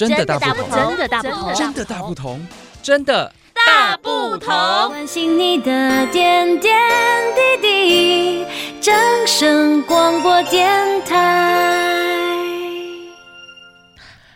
真的大不同，真的大不同，真的大不同，真的大不同。关心你的点点滴滴，掌声广播电台。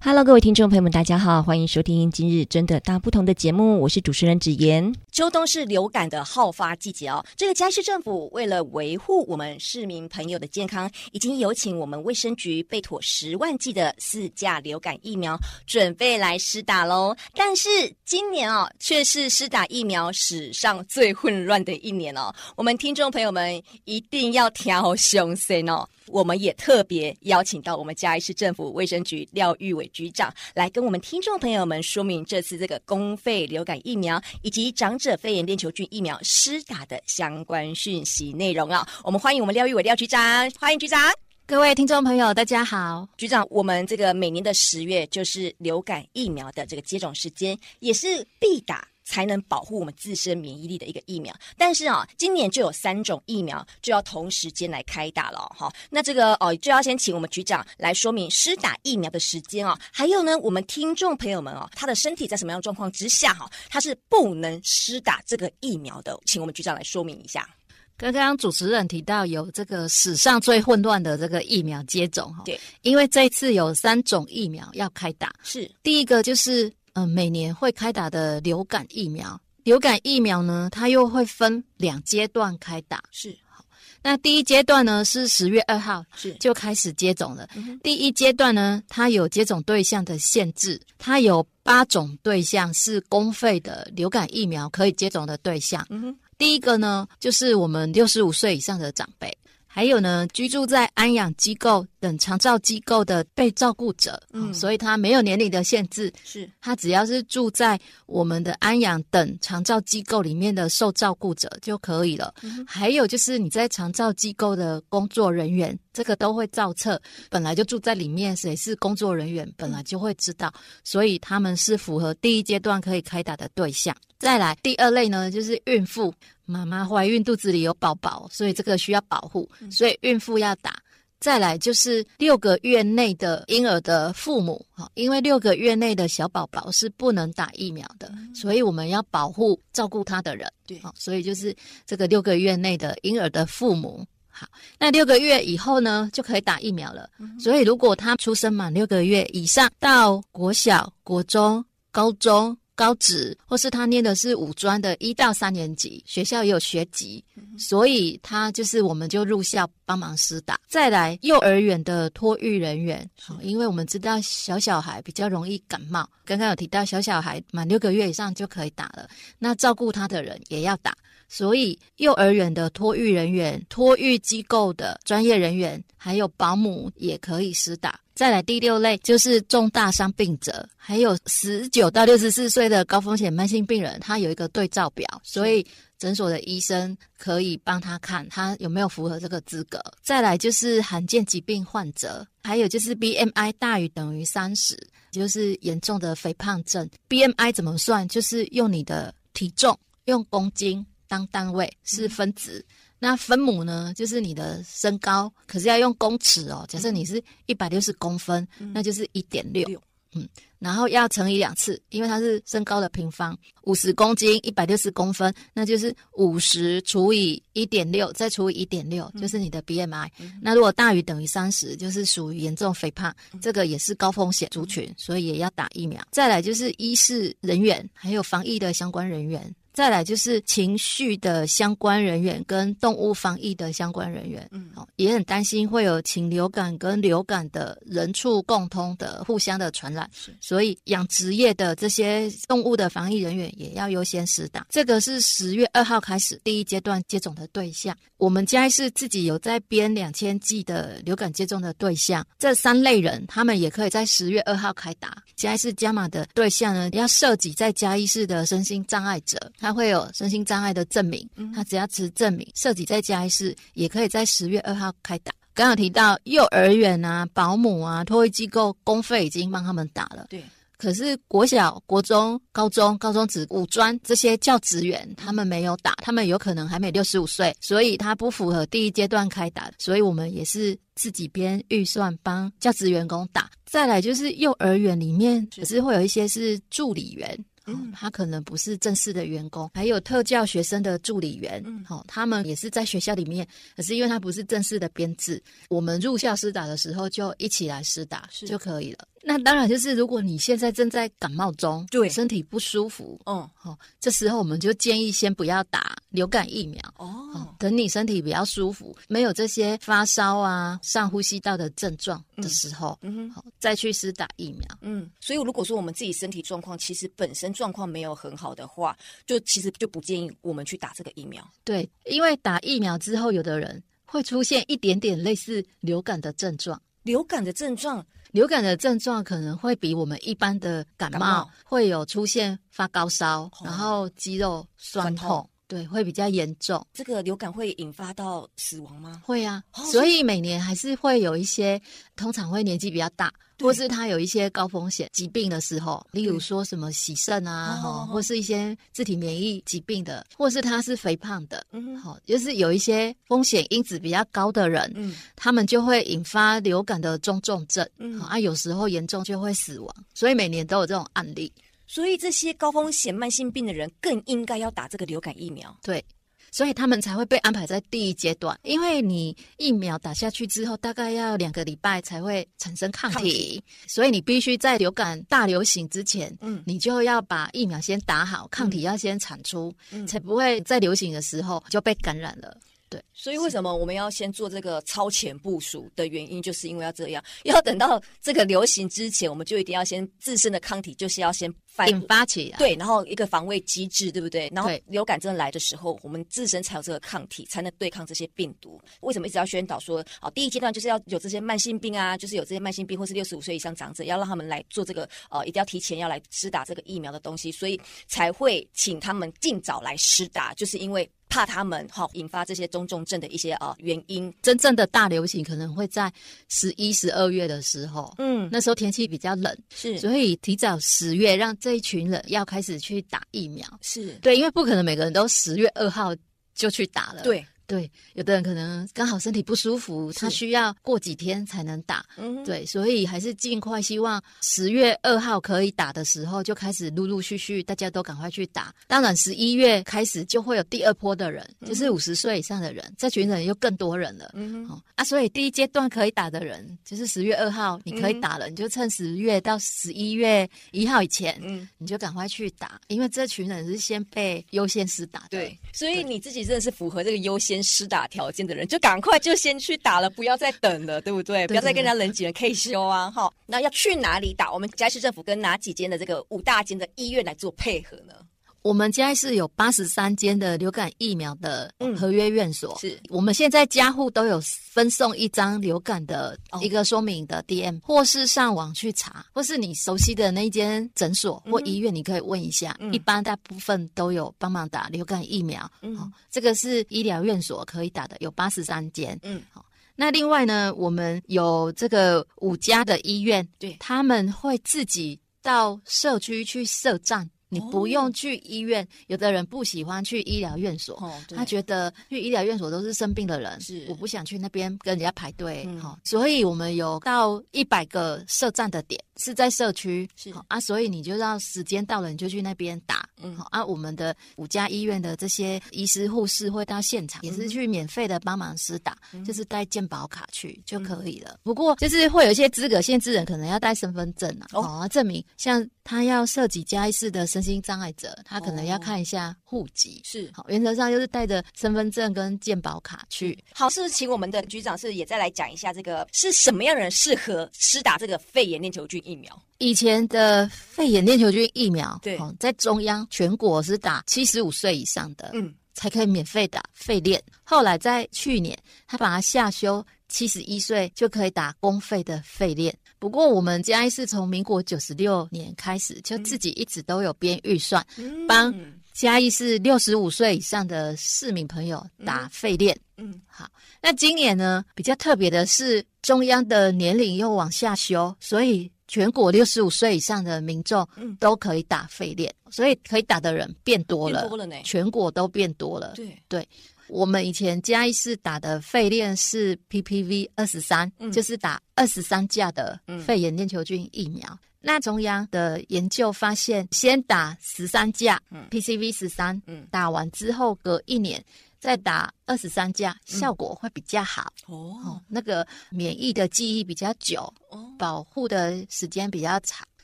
Hello，各位听众朋友们，大家好，欢迎收听今日真的大不同的节目，我是主持人子妍。秋冬是流感的好发季节哦，这个嘉义市政府为了维护我们市民朋友的健康，已经有请我们卫生局备妥十万剂的四价流感疫苗，准备来施打喽。但是今年哦，却是施打疫苗史上最混乱的一年哦，我们听众朋友们一定要调凶神哦。我们也特别邀请到我们嘉义市政府卫生局廖玉伟局长来跟我们听众朋友们说明这次这个公费流感疫苗以及长者肺炎链球菌疫苗施打的相关讯息内容啊！我们欢迎我们廖玉伟廖局长，欢迎局长。各位听众朋友，大家好。局长，我们这个每年的十月就是流感疫苗的这个接种时间，也是必打。才能保护我们自身免疫力的一个疫苗，但是啊，今年就有三种疫苗就要同时间来开打了哈。那这个哦，就要先请我们局长来说明施打疫苗的时间啊，还有呢，我们听众朋友们哦，他的身体在什么样的状况之下哈，他是不能施打这个疫苗的，请我们局长来说明一下。刚刚主持人提到有这个史上最混乱的这个疫苗接种哈，对，因为这一次有三种疫苗要开打，是第一个就是。嗯，每年会开打的流感疫苗，流感疫苗呢，它又会分两阶段开打。是，好，那第一阶段呢是十月二号是就开始接种了。嗯、第一阶段呢，它有接种对象的限制，它有八种对象是公费的流感疫苗可以接种的对象。嗯、第一个呢，就是我们六十五岁以上的长辈。还有呢，居住在安养机构等长照机构的被照顾者，嗯，所以他没有年龄的限制，是他只要是住在我们的安养等长照机构里面的受照顾者就可以了。嗯。还有就是你在长照机构的工作人员，这个都会照册，本来就住在里面，谁是工作人员，本来就会知道，所以他们是符合第一阶段可以开打的对象。再来第二类呢，就是孕妇。妈妈怀孕肚子里有宝宝，所以这个需要保护，所以孕妇要打。再来就是六个月内的婴儿的父母，哈因为六个月内的小宝宝是不能打疫苗的，所以我们要保护照顾他的人。对，好所以就是这个六个月内的婴儿的父母。好，那六个月以后呢，就可以打疫苗了。所以如果他出生满六个月以上，到国小、国中、高中。高职或是他念的是五专的一到三年级，学校也有学籍，所以他就是我们就入校帮忙施打。再来幼儿园的托育人员，因为我们知道小小孩比较容易感冒，刚刚有提到小小孩满六个月以上就可以打了，那照顾他的人也要打，所以幼儿园的托育人员、托育机构的专业人员，还有保姆也可以施打。再来第六类就是重大伤病者，还有十九到六十四岁的高风险慢性病人，他有一个对照表，所以诊所的医生可以帮他看他有没有符合这个资格。再来就是罕见疾病患者，还有就是 BMI 大于等于三十，就是严重的肥胖症。BMI 怎么算？就是用你的体重用公斤当单位，是分子。那分母呢，就是你的身高，可是要用公尺哦。假设你是一百六十公分，嗯、那就是一点六，嗯，然后要乘以两次，因为它是身高的平方。五十公斤，一百六十公分，那就是五十除以一点六，再除以一点六，就是你的 BMI。嗯、那如果大于等于三十，就是属于严重肥胖，嗯，这个也是高风险族群，所以也要打疫苗。再来就是医事人员，还有防疫的相关人员。再来就是情绪的相关人员跟动物防疫的相关人员，嗯，也很担心会有禽流感跟流感的人畜共通的互相的传染，是，所以养殖业的这些动物的防疫人员也要优先施打。这个是十月二号开始第一阶段接种的对象。我们嘉义市自己有在编两千剂的流感接种的对象，这三类人他们也可以在十月二号开打。嘉义市加码的对象呢，要涉及在嘉义市的身心障碍者。他会有身心障碍的证明，他只要持证明，涉及在嘉义市，也可以在十月二号开打。刚刚提到幼儿园啊、保姆啊、托育机构公费已经帮他们打了，对。可是国小、国中、高中、高中职、五专这些教职员，他们没有打，他们有可能还没六十五岁，所以他不符合第一阶段开打，所以我们也是自己编预算帮教职员工打。再来就是幼儿园里面，可是会有一些是助理员。嗯，他可能不是正式的员工，还有特教学生的助理员，嗯，好，他们也是在学校里面，可是因为他不是正式的编制，我们入校施打的时候就一起来施打就可以了。那当然就是，如果你现在正在感冒中，对，身体不舒服，嗯，好，这时候我们就建议先不要打流感疫苗哦，等你身体比较舒服，没有这些发烧啊、上呼吸道的症状的时候，嗯，好，再去施打疫苗。嗯，所以如果说我们自己身体状况其实本身状况没有很好的话，就其实就不建议我们去打这个疫苗。对，因为打疫苗之后，有的人会出现一点点类似流感的症状，流感的症状。流感的症状可能会比我们一般的感冒会有出现发高烧，然后肌肉酸痛，对，会比较严重。这个流感会引发到死亡吗？会啊，所以每年还是会有一些，通常会年纪比较大。或是他有一些高风险疾病的时候，例如说什么洗肾啊，哈，或是一些自体免疫疾病的，或是他是肥胖的，嗯，好，就是有一些风险因子比较高的人，嗯，他们就会引发流感的中重症，嗯，啊，有时候严重就会死亡，所以每年都有这种案例，所以这些高风险慢性病的人更应该要打这个流感疫苗，对。所以他们才会被安排在第一阶段，因为你疫苗打下去之后，大概要两个礼拜才会产生抗体，抗体，所以你必须在流感大流行之前，嗯，你就要把疫苗先打好，抗体要先产出，嗯，才不会在流行的时候就被感染了。对，所以为什么我们要先做这个超前部署的原因，就是因为要这样，要等到这个流行之前，我们就一定要先自身的抗体就是要先引发起来，对，然后一个防卫机制，对不对？然后流感真的来的时候，我们自身才有这个抗体，才能对抗这些病毒。为什么一直要宣导说，哦，第一阶段就是要有这些慢性病啊，就是有这些慢性病或是六十五岁以上长者，要让他们来做这个，呃，一定要提前要来施打这个疫苗的东西，所以才会请他们尽早来施打，就是因为。怕他们好引发这些中重症的一些啊原因，真正的大流行可能会在十一、十二月的时候，嗯，那时候天气比较冷，是，所以提早十月让这一群人要开始去打疫苗，是。对，因为不可能每个人都十月二号就去打了，对。对，有的人可能刚好身体不舒服，他需要过几天才能打。嗯，对，所以还是尽快，希望十月二号可以打的时候就开始陆陆续续，大家都赶快去打。当然，十一月开始就会有第二波的人，嗯、就是五十岁以上的人，这群人又更多人了。嗯，哦啊，所以第一阶段可以打的人，就是十月二号你可以打了，嗯、你就趁十月到十一月一号以前，嗯，你就赶快去打，因为这群人是先被优先施打的。对，所以你自己真的是符合这个优先。施打条件的人就赶快就先去打了，不要再等了，对不对？不要再跟人家人挤人，可以休啊！哈，那要去哪里打？我们嘉义市政府跟哪几间的这个五大间的医院来做配合呢？我们嘉义市有八十三间的流感疫苗的合约院所，嗯、是。我们现在家户都有分送一张流感的一个说明的 DM，、哦、或是上网去查，或是你熟悉的那一间诊所或医院，你可以问一下。嗯、一般大部分都有帮忙打流感疫苗，嗯、哦，这个是医疗院所可以打的，有八十三间，嗯，好。那另外呢，我们有这个五家的医院，对，他们会自己到社区去设站。你不用去医院，哦、有的人不喜欢去医疗院所，哦、他觉得去医疗院所都是生病的人，是我不想去那边跟人家排队，好、嗯，所以我们有到一百个设站的点。是在社区，是。好啊，所以你就让时间到了，你就去那边打，嗯，好啊。我们的五家医院的这些医师护士会到现场，嗯、也是去免费的帮忙施打，嗯、就是带健保卡去就可以了。嗯、不过就是会有一些资格限制人，可能要带身份证啊，哦，啊，证明像他要设籍嘉义市的身心障碍者，他可能要看一下户籍，是、哦、好，原则上就是带着身份证跟健保卡去。好，是请我们的局长是也再来讲一下这个是什么样的人适合施打这个肺炎链球菌。疫苗以前的肺炎链球菌疫苗，对、哦，在中央全国是打七十五岁以上的，嗯，才可以免费打肺链。后来在去年，他把它下修，七十一岁就可以打公费的肺链。不过我们嘉义市从民国九十六年开始，就自己一直都有编预算，帮嘉义市六十五岁以上的市民朋友打肺链。嗯，好。那今年呢，比较特别的是中央的年龄又往下修，所以。全国六十五岁以上的民众都可以打肺链，所以可以打的人变多了，多了呢，全国都变多了。对。对，我们以前嘉义市打的肺链是 PPV 二十三，就是打二十三价的肺炎链球菌疫苗。嗯、那中央的研究发现，先打十三价 PCV 十三，打完之后隔一年。再打二十三价，效果会比较好哦，哦。那个免疫的记忆比较久，哦，保护的时间比较长，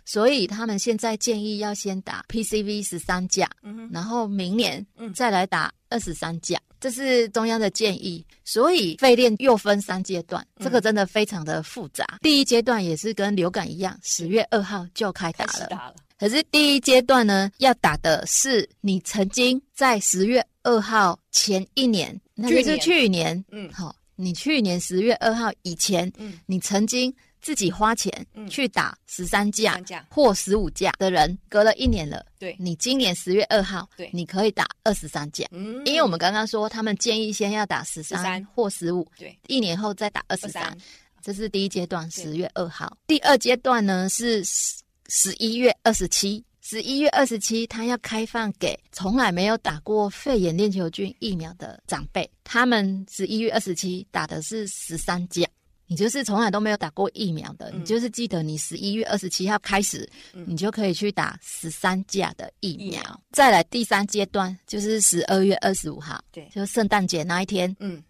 所以他们现在建议要先打 PCV 十三价，嗯，然后明年再来打二十三价，这是中央的建议。所以肺链又分三阶段，这个真的非常的复杂。嗯，第一阶段也是跟流感一样，十月二号就开打了，打了。可是第一阶段呢，要打的是你曾经在十月二号前一年，那就是去年，嗯，好，你去年十月二号以前，嗯，你曾经自己花钱去打十三架或十五架的人，隔了一年了，对，你今年十月二号，对，你可以打二十三架，嗯，因为我们刚刚说他们建议先要打十三或十五，对，一年后再打二十三，这是第一阶段，十月二号。第二阶段呢是。十一月二十七，十一月二十七，他要开放给从来没有打过肺炎链球菌疫苗的长辈，他们十一月二十七打的是十三价。你就是从来都没有打过疫苗的，嗯、你就是记得你十一月二十七号开始，嗯、你就可以去打十三价的疫苗。再来第三阶段就是十二月二十五号，对，就圣诞节那一天，嗯，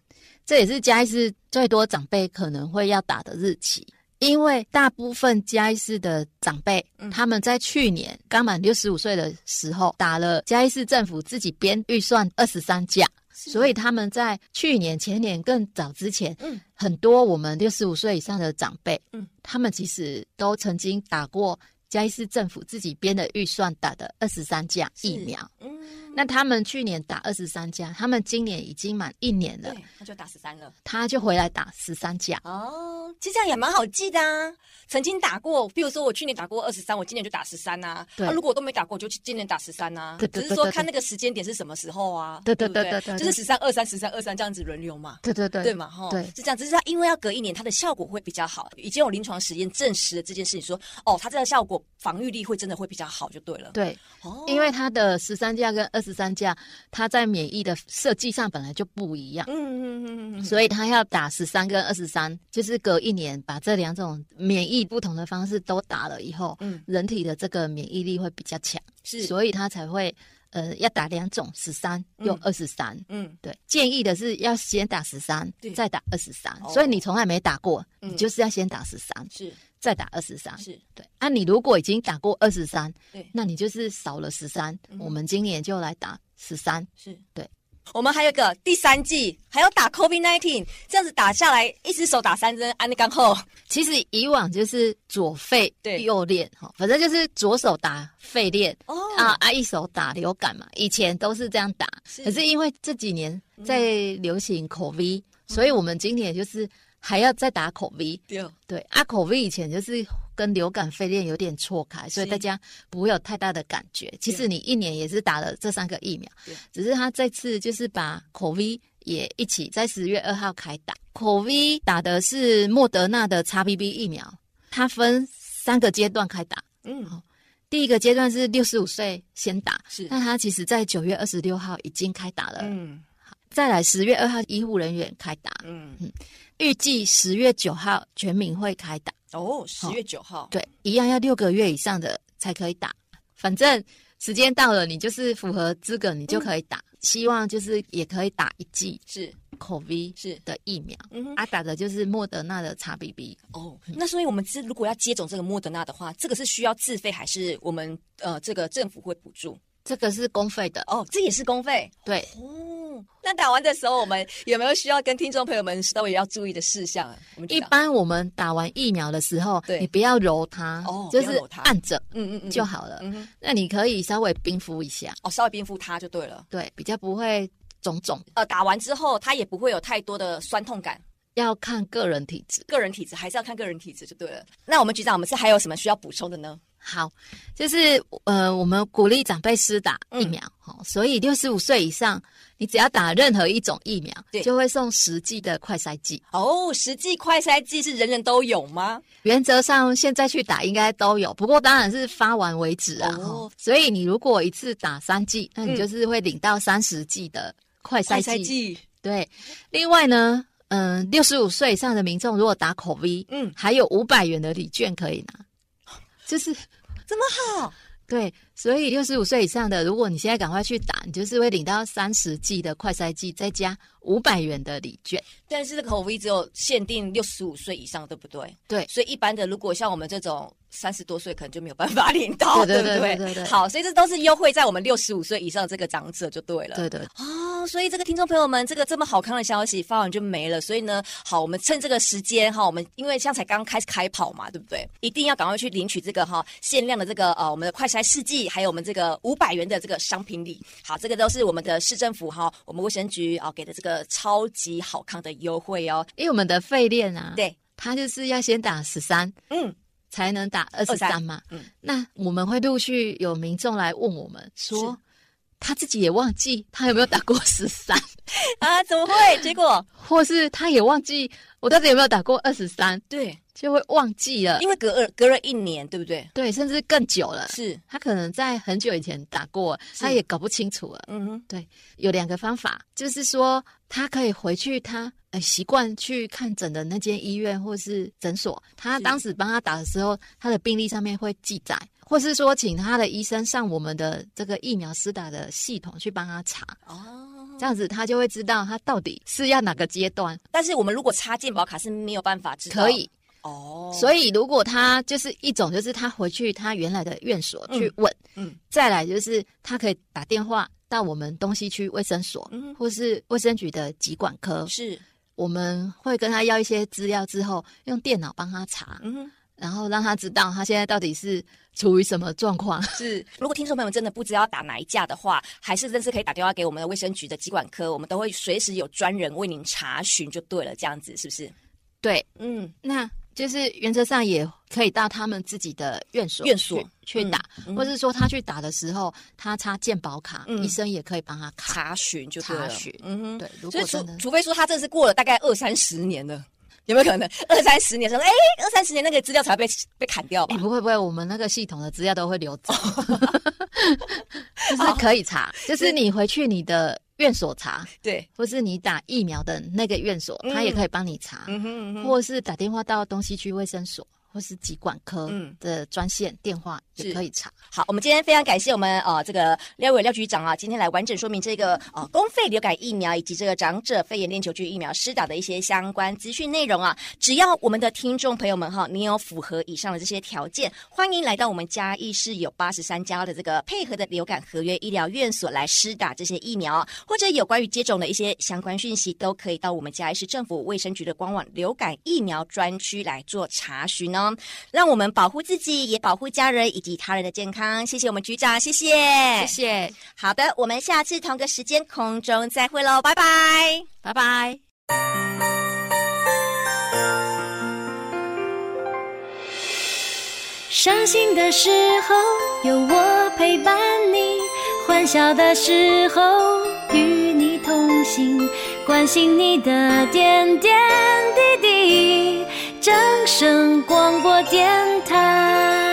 这也是嘉义市最多长辈可能会要打的日期。因为大部分嘉义市的长辈，嗯、他们在去年刚满六十五岁的时候，打了嘉义市政府自己编预算二十三价，所以他们在去年、前年更早之前，嗯、很多我们六十五岁以上的长辈，嗯、他们其实都曾经打过嘉义市政府自己编的预算打的二十三价疫苗。那他们去年打二十三价，他们今年已经满一年了，他就打十三了，他就回来打十三架。哦，其实这样也蛮好记的啊。曾经打过，比如说我去年打过二十三，我今年就打十三啊。对，如果我都没打过，我就今年打十三啊。对对对。只是说看那个时间点是什么时候啊？对对对对对。就是十三二三十三二三这样子轮流嘛。对对对。对嘛哈？对，是这样。只是他因为要隔一年，它的效果会比较好。已经有临床实验证实了这件事情，说哦，它这个效果防御力会真的会比较好，就对了。对。哦。因为它的十三价跟二十三价。它在免疫的设计上本来就不一样，嗯嗯嗯嗯，所以它要打十三跟二十三，就是隔一年把这两种免疫不同的方式都打了以后，嗯，人体的这个免疫力会比较强，是，所以它才会呃要打两种十三又二十三，嗯，对，建议的是要先打十三，再打二十三，所以你从来没打过，你就是要先打十三，是。再打二十三，是对。啊，你如果已经打过二十三，对，那你就是少了十三。嗯、我们今年就来打十三，是对。我们还有一个第三季，还要打 COVID nineteen，这样子打下来，一只手打三针，安利刚好。其实以往就是左肺对右练哈，反正就是左手打肺练哦啊啊，一手打流感嘛，以前都是这样打。是可是因为这几年在流行 COVID，、嗯、所以我们今年就是。还要再打口 V，对对，啊口 V 以前就是跟流感肺炎有点错开，所以大家不会有太大的感觉。其实你一年也是打了这三个疫苗，只是他这次就是把口 V 也一起在十月二号开打。口 V 打的是莫德纳的 XBB 疫苗，它分三个阶段开打。嗯，第一个阶段是六十五岁先打，是，那他其实在九月二十六号已经开打了。嗯，好，再来十月二号医护人员开打。嗯嗯。预计十月九号全民会开打哦，十月九号、哦、对，一样要六个月以上的才可以打。反正时间到了，你就是符合资格，你就可以打。嗯、希望就是也可以打一剂是 COVID 是的疫苗，嗯哼，啊打的就是莫德纳的 XBB 哦。那所以我们是如果要接种这个莫德纳的话，这个是需要自费还是我们呃这个政府会补助？这个是公费的哦，这也是公费对哦。那打完的时候，我们有没有需要跟听众朋友们稍微要注意的事项啊？一般我们打完疫苗的时候，对你不要揉它，哦，就是按着，嗯嗯嗯就好了。嗯，那你可以稍微冰敷一下，哦，稍微冰敷它就对了，对，比较不会肿肿。呃，打完之后它也不会有太多的酸痛感，要看个人体质，个人体质还是要看个人体质就对了。那我们局长，我们是还有什么需要补充的呢？好，就是呃，我们鼓励长辈施打疫苗，好、嗯，所以六十五岁以上，你只要打任何一种疫苗，对，就会送十剂的快筛剂。哦，十剂快筛剂是人人都有吗？原则上现在去打应该都有，不过当然是发完为止啊。哦，所以你如果一次打三剂，那你就是会领到三十剂的快筛剂。对，另外呢，嗯、呃，六十五岁以上的民众如果打口 V，嗯，还有五百元的礼券可以拿。就是这么好，对，所以六十五岁以上的，如果你现在赶快去打，你就是会领到三十剂的快筛剂，再加五百元的礼券。但是这个口 V 只有限定六十五岁以上，对不对？对，所以一般的，如果像我们这种。三十多岁可能就没有办法领到，对不对，对，对，对，对，对，好，所以这都是优惠在我们六十五岁以上这个长者就对了。对对哦，所以这个听众朋友们，这个这么好看的消息发完就没了。所以呢，好，我们趁这个时间哈，我们因为现在才刚开始开跑嘛，对不对？一定要赶快去领取这个哈限量的这个呃我们的快筛试剂，还有我们这个五百元的这个商品礼。好，这个都是我们的市政府哈，我们卫生局啊给的这个超级好康的优惠哦。因为我们的费链啊，对，它就是要先打十三，嗯。才能打二十三嘛？嗯，那我们会陆续有民众来问我们说，他自己也忘记他有没有打过十三 啊？怎么会？结果 或是他也忘记我到底有没有打过二十三？对，就会忘记了，因为隔了隔了一年，对不对？对，甚至更久了。是他可能在很久以前打过，他也搞不清楚了。嗯哼，对，有两个方法，就是说他可以回去他。习惯去看诊的那间医院或是诊所，他当时帮他打的时候，他的病历上面会记载，或是说请他的医生上我们的这个疫苗施打的系统去帮他查哦，这样子他就会知道他到底是要哪个阶段。但是我们如果插健保卡是没有办法知道，可以哦。所以如果他就是一种，就是他回去他原来的院所去问，嗯，嗯，再来就是他可以打电话到我们东西区卫生所，嗯，或是卫生局的疾管科是。我们会跟他要一些资料之后，用电脑帮他查，嗯，然后让他知道他现在到底是处于什么状况。是，如果听众朋友们真的不知道打哪一架的话，还是真是可以打电话给我们的卫生局的疾管科，我们都会随时有专人为您查询，就对了，这样子是不是？对，嗯，那。就是原则上也可以到他们自己的院所院所去打，嗯、或是说他去打的时候，他插健保卡，嗯、医生也可以帮他查询就。查询，嗯哼，对。如果除除非说他这是过了大概二三十年了，有没有可能二三十年说，哎，二三十年那个资料才被被砍掉吧？不会不会，我们那个系统的资料都会留着，就是可以查，就是你回去你的。院所查，对，或是你打疫苗的那个院所，嗯、他也可以帮你查，嗯哼嗯哼，或是打电话到东西区卫生所。或是疾管科的专线电话也可以查。好，我们今天非常感谢我们呃这个廖伟廖局长啊，今天来完整说明这个呃公费流感疫苗以及这个长者肺炎链球菌疫苗施打的一些相关资讯内容啊。只要我们的听众朋友们哈，你有符合以上的这些条件，欢迎来到我们嘉义市有八十三家的这个配合的流感合约医疗院所来施打这些疫苗，或者有关于接种的一些相关讯息，都可以到我们嘉义市政府卫生局的官网流感疫苗专区来做查询哦。让我们保护自己，也保护家人以及他人的健康。谢谢我们局长，谢谢，谢谢。好的，我们下次同个时间空中再会喽，拜拜，拜拜。伤心的时候有我陪伴你，欢笑的时候与你同行，关心你的点点滴滴。掌声广播电台。